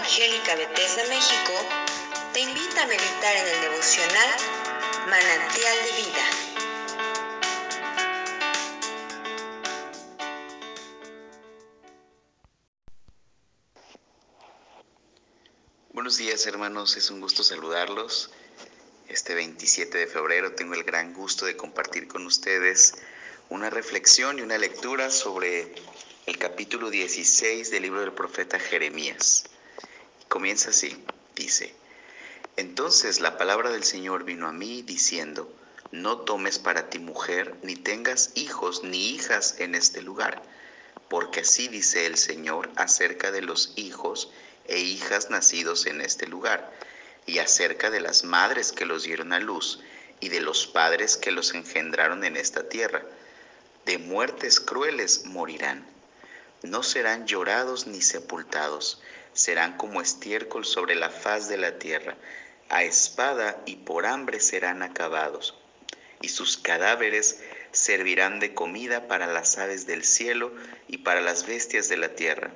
Evangélica Bethesda México te invita a meditar en el devocional Manantial de Vida. Buenos días hermanos, es un gusto saludarlos. Este 27 de febrero tengo el gran gusto de compartir con ustedes una reflexión y una lectura sobre el capítulo 16 del libro del profeta Jeremías. Comienza así, dice, Entonces la palabra del Señor vino a mí diciendo, No tomes para ti mujer, ni tengas hijos ni hijas en este lugar, porque así dice el Señor acerca de los hijos e hijas nacidos en este lugar, y acerca de las madres que los dieron a luz, y de los padres que los engendraron en esta tierra. De muertes crueles morirán. No serán llorados ni sepultados, serán como estiércol sobre la faz de la tierra, a espada y por hambre serán acabados, y sus cadáveres servirán de comida para las aves del cielo y para las bestias de la tierra.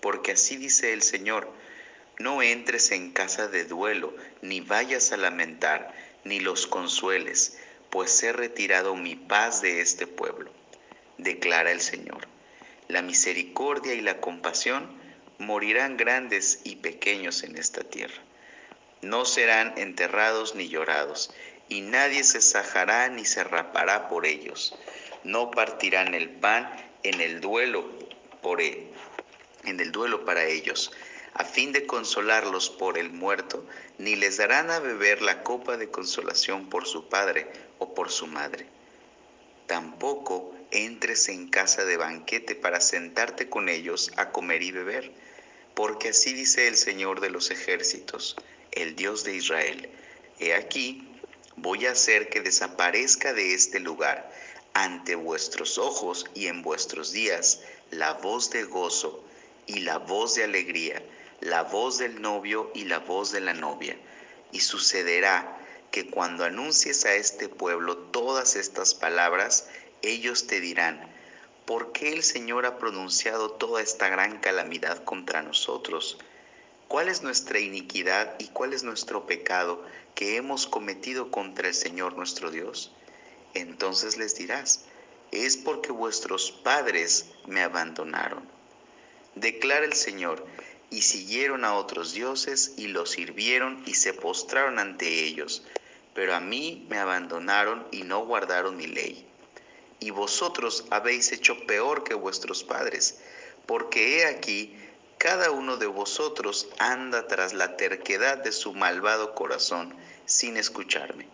Porque así dice el Señor, no entres en casa de duelo, ni vayas a lamentar, ni los consueles, pues he retirado mi paz de este pueblo, declara el Señor. La misericordia y la compasión morirán grandes y pequeños en esta tierra. No serán enterrados ni llorados, y nadie se sajará ni se rapará por ellos. No partirán el pan en el duelo por él, en el duelo para ellos, a fin de consolarlos por el muerto, ni les darán a beber la copa de consolación por su padre o por su madre. Tampoco entres en casa de banquete para sentarte con ellos a comer y beber porque así dice el Señor de los ejércitos, el Dios de Israel. He aquí, voy a hacer que desaparezca de este lugar ante vuestros ojos y en vuestros días la voz de gozo y la voz de alegría, la voz del novio y la voz de la novia. Y sucederá que cuando anuncies a este pueblo todas estas palabras, ellos te dirán, ¿por qué el Señor ha pronunciado toda esta gran calamidad contra nosotros? ¿Cuál es nuestra iniquidad y cuál es nuestro pecado que hemos cometido contra el Señor nuestro Dios? Entonces les dirás, es porque vuestros padres me abandonaron. Declara el Señor, y siguieron a otros dioses y los sirvieron y se postraron ante ellos, pero a mí me abandonaron y no guardaron mi ley y vosotros habéis hecho peor que vuestros padres, porque he aquí, cada uno de vosotros anda tras la terquedad de su malvado corazón, sin escucharme.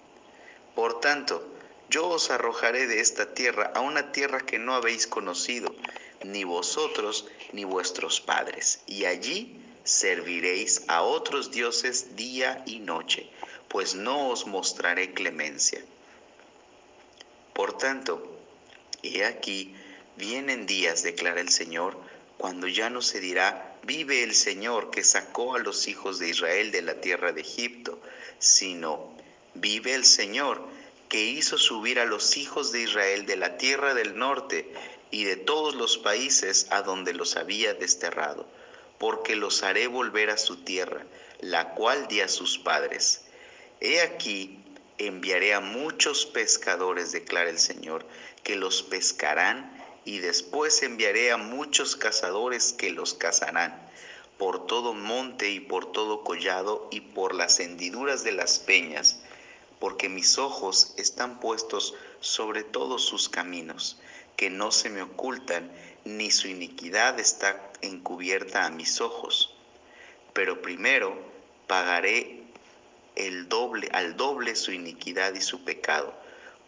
Por tanto, yo os arrojaré de esta tierra a una tierra que no habéis conocido, ni vosotros ni vuestros padres, y allí serviréis a otros dioses día y noche, pues no os mostraré clemencia. Por tanto, He aquí, vienen días, declara el Señor, cuando ya no se dirá, vive el Señor que sacó a los hijos de Israel de la tierra de Egipto, sino, vive el Señor que hizo subir a los hijos de Israel de la tierra del norte y de todos los países a donde los había desterrado, porque los haré volver a su tierra, la cual di a sus padres. He aquí, enviaré a muchos pescadores, declara el Señor, que los pescarán, y después enviaré a muchos cazadores que los cazarán por todo monte y por todo collado y por las hendiduras de las peñas, porque mis ojos están puestos sobre todos sus caminos, que no se me ocultan, ni su iniquidad está encubierta a mis ojos. Pero primero pagaré el doble al doble su iniquidad y su pecado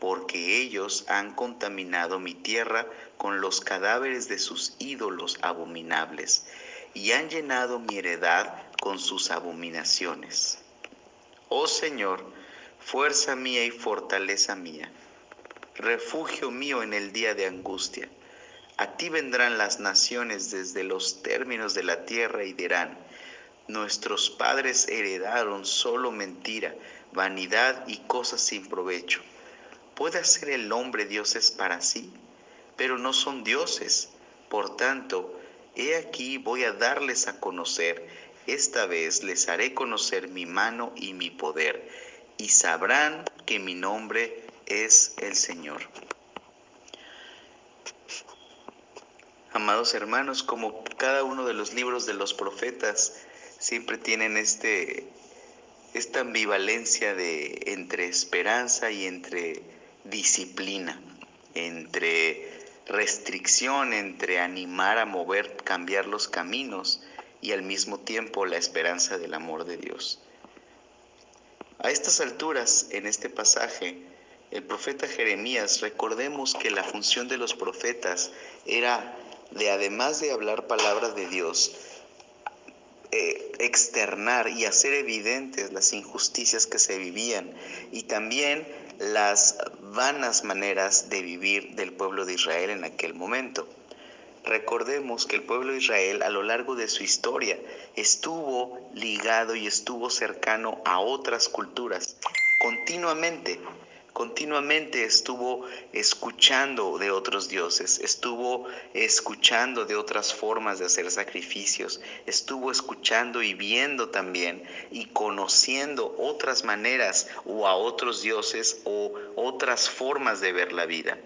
porque ellos han contaminado mi tierra con los cadáveres de sus ídolos abominables, y han llenado mi heredad con sus abominaciones. Oh Señor, fuerza mía y fortaleza mía, refugio mío en el día de angustia. A ti vendrán las naciones desde los términos de la tierra y dirán, nuestros padres heredaron solo mentira, vanidad y cosas sin provecho ¿Puede hacer el hombre dioses para sí? Pero no son dioses. Por tanto, he aquí voy a darles a conocer esta vez les haré conocer mi mano y mi poder, y sabrán que mi nombre es el Señor. Amados hermanos, como cada uno de los libros de los profetas siempre tienen este, esta ambivalencia de entre esperanza y entre disciplina, entre restricción, entre animar a mover, cambiar los caminos y al mismo tiempo la esperanza del amor de Dios. A estas alturas, en este pasaje, el profeta Jeremías, recordemos que la función de los profetas era de además de hablar palabras de Dios, eh, externar y hacer evidentes las injusticias que se vivían y también las vanas maneras de vivir del pueblo de Israel en aquel momento. Recordemos que el pueblo de Israel a lo largo de su historia estuvo ligado y estuvo cercano a otras culturas continuamente continuamente estuvo escuchando de otros dioses, estuvo escuchando de otras formas de hacer sacrificios, estuvo escuchando y viendo también y conociendo otras maneras o a otros dioses o otras formas de ver la vida.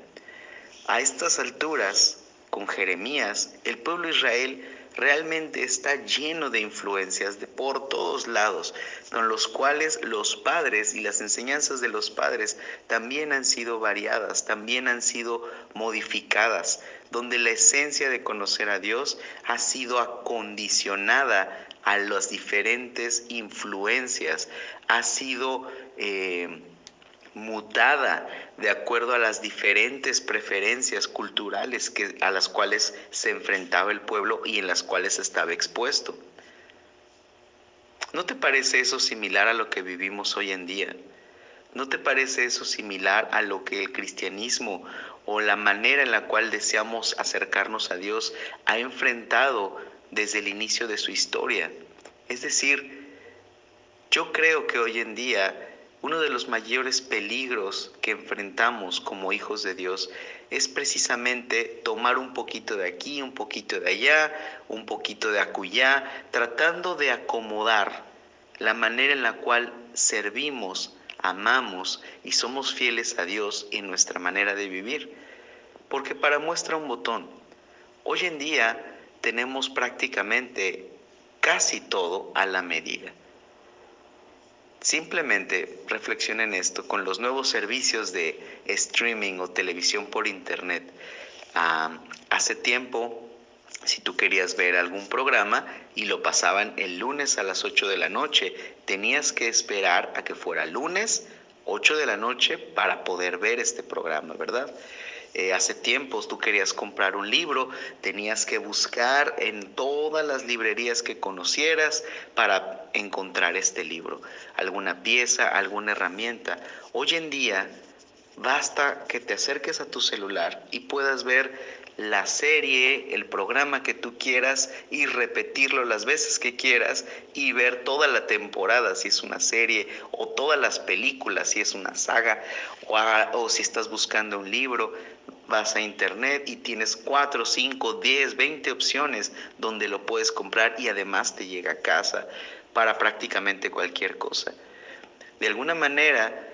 A estas alturas, con Jeremías, el pueblo de Israel realmente está lleno de influencias de por todos lados, con los cuales los padres y las enseñanzas de los padres también han sido variadas, también han sido modificadas, donde la esencia de conocer a Dios ha sido acondicionada a las diferentes influencias, ha sido... Eh, mutada de acuerdo a las diferentes preferencias culturales que, a las cuales se enfrentaba el pueblo y en las cuales estaba expuesto. ¿No te parece eso similar a lo que vivimos hoy en día? ¿No te parece eso similar a lo que el cristianismo o la manera en la cual deseamos acercarnos a Dios ha enfrentado desde el inicio de su historia? Es decir, yo creo que hoy en día uno de los mayores peligros que enfrentamos como hijos de Dios es precisamente tomar un poquito de aquí, un poquito de allá, un poquito de acullá, tratando de acomodar la manera en la cual servimos, amamos y somos fieles a Dios en nuestra manera de vivir. Porque para muestra un botón, hoy en día tenemos prácticamente casi todo a la medida. Simplemente reflexionen esto con los nuevos servicios de streaming o televisión por internet. Hace tiempo, si tú querías ver algún programa y lo pasaban el lunes a las 8 de la noche, tenías que esperar a que fuera lunes 8 de la noche para poder ver este programa, ¿verdad? Eh, hace tiempos tú querías comprar un libro, tenías que buscar en todas las librerías que conocieras para encontrar este libro, alguna pieza, alguna herramienta. Hoy en día basta que te acerques a tu celular y puedas ver la serie, el programa que tú quieras y repetirlo las veces que quieras y ver toda la temporada si es una serie o todas las películas si es una saga o, si estás buscando un libro vas a internet y tienes 4, 5, 10, 20 opciones donde lo puedes comprar y además te llega a casa para prácticamente cualquier cosa. De alguna manera,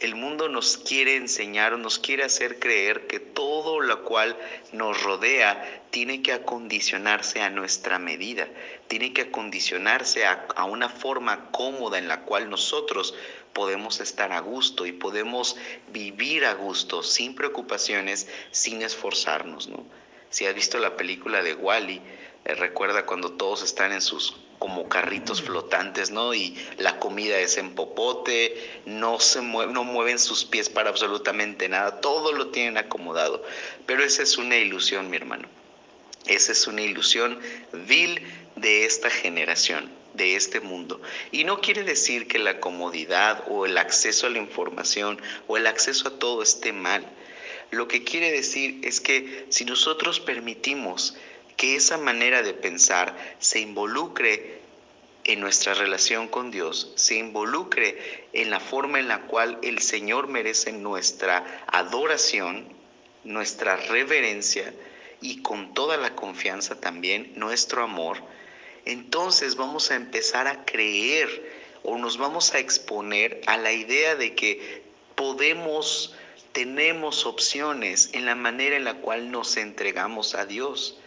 el mundo nos quiere enseñar o nos quiere hacer creer que todo lo cual nos rodea tiene que acondicionarse a nuestra medida, tiene que acondicionarse a, a, una forma cómoda en la cual nosotros podemos estar a gusto y podemos vivir a gusto, sin preocupaciones, sin esforzarnos. ¿no? Si has visto la película de Wally, eh, recuerda cuando todos están en sus como carritos flotantes, ¿no? Y la comida es en popote, no se mueven, no mueven sus pies para absolutamente nada, todo lo tienen acomodado. Pero esa es una ilusión, mi hermano. Esa es una ilusión vil de esta generación, de este mundo. Y no quiere decir que la comodidad o el acceso a la información o el acceso a todo esté mal. Lo que quiere decir es que si nosotros permitimos que esa manera de pensar se involucre en nuestra relación con Dios, se involucre en la forma en la cual el Señor merece nuestra adoración, nuestra reverencia y con toda la confianza también nuestro amor, entonces vamos a empezar a creer o nos vamos a exponer a la idea de que podemos, tenemos opciones en la manera en la cual nos entregamos a Dios.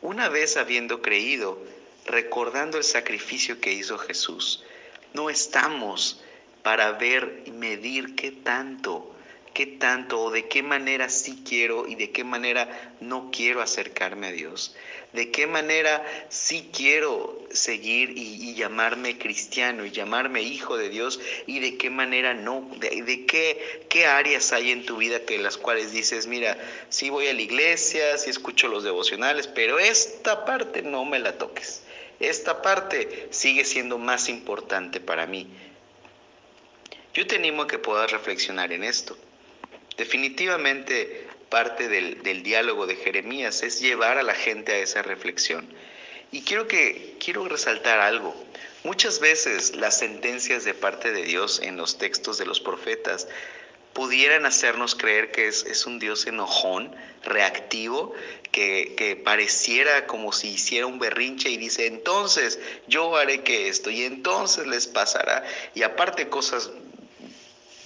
Una vez habiendo creído, recordando el sacrificio que hizo Jesús, no estamos para ver y medir qué tanto qué tanto o de qué manera sí quiero y de qué manera no quiero acercarme a Dios. De qué manera sí quiero seguir y, llamarme cristiano y llamarme hijo de Dios y de qué manera no. De, qué, qué áreas hay en tu vida que las cuales dices, mira, sí voy a la iglesia, sí escucho los devocionales, pero esta parte no me la toques. Esta parte sigue siendo más importante para mí. Yo te animo a que puedas reflexionar en esto. Definitivamente parte del, diálogo de Jeremías es llevar a la gente a esa reflexión. Y quiero que quiero resaltar algo. Muchas veces las sentencias de parte de Dios en los textos de los profetas pudieran hacernos creer que es, un Dios enojón, reactivo, que, que, pareciera como si hiciera un berrinche y dice, entonces yo haré que esto y entonces les pasará. Y aparte cosas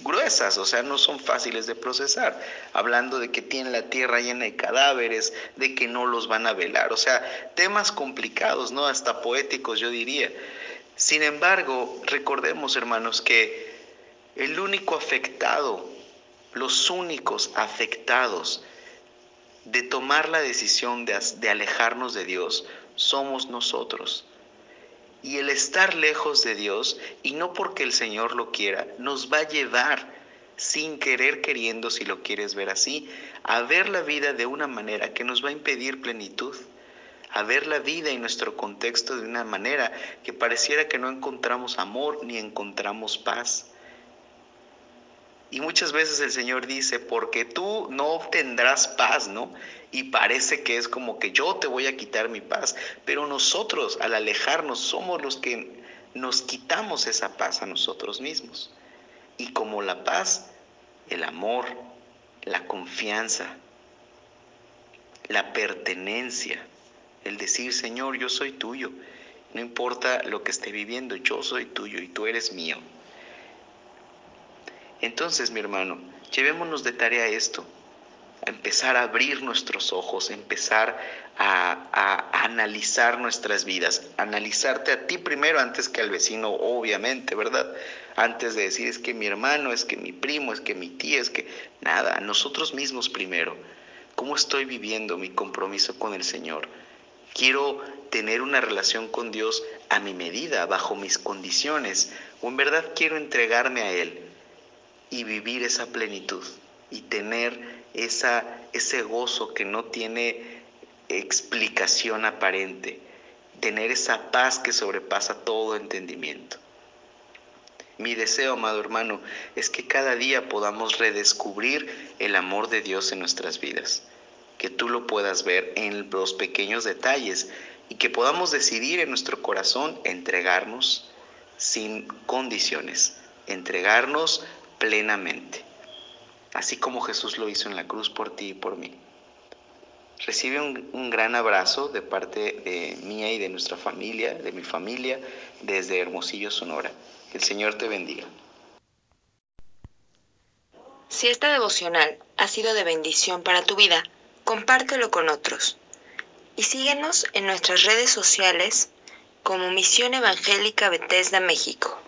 gruesas, o sea, no son fáciles de procesar, hablando de que tienen la tierra llena de cadáveres, de que no los van a velar, o sea, temas complicados, ¿no? Hasta poéticos, yo diría. Sin embargo, recordemos, hermanos, que el único afectado, los únicos afectados de tomar la decisión de, de alejarnos de Dios, somos nosotros. Y el estar lejos de Dios, y no porque el Señor lo quiera, nos va a llevar, sin querer queriendo, si lo quieres ver así, a ver la vida de una manera que nos va a impedir plenitud, a ver la vida y nuestro contexto de una manera que pareciera que no encontramos amor ni encontramos paz. Y muchas veces el Señor dice, porque tú no obtendrás paz, ¿no? Y parece que es como que yo te voy a quitar mi paz, pero nosotros al alejarnos somos los que nos quitamos esa paz a nosotros mismos. Y como la paz, el amor, la confianza, la pertenencia, el decir, Señor, yo soy tuyo, no importa lo que esté viviendo, yo soy tuyo y tú eres mío. Entonces, mi hermano, llevémonos de tarea esto, empezar a abrir nuestros ojos, empezar a, a, analizar nuestras vidas, analizarte a ti primero antes que al vecino, obviamente, ¿verdad? Antes de decir es que mi hermano, es que mi primo, es que mi tía, es que nada, nosotros mismos primero. ¿Cómo estoy viviendo mi compromiso con el Señor? Quiero tener una relación con Dios a mi medida, bajo mis condiciones, o en verdad quiero entregarme a Él y vivir esa plenitud y tener esa, ese gozo que no tiene explicación aparente, tener esa paz que sobrepasa todo entendimiento. Mi deseo, amado hermano, es que cada día podamos redescubrir el amor de Dios en nuestras vidas, que tú lo puedas ver en los pequeños detalles y que podamos decidir en nuestro corazón entregarnos sin condiciones, entregarnos plenamente, así como Jesús lo hizo en la cruz por ti y por mí. Recibe un, gran abrazo de parte de mía y de nuestra familia, de mi familia, desde Hermosillo, Sonora. Que el Señor te bendiga. Si esta devocional ha sido de bendición para tu vida, compártelo con otros. Y síguenos en nuestras redes sociales como Misión Evangélica Bethesda México.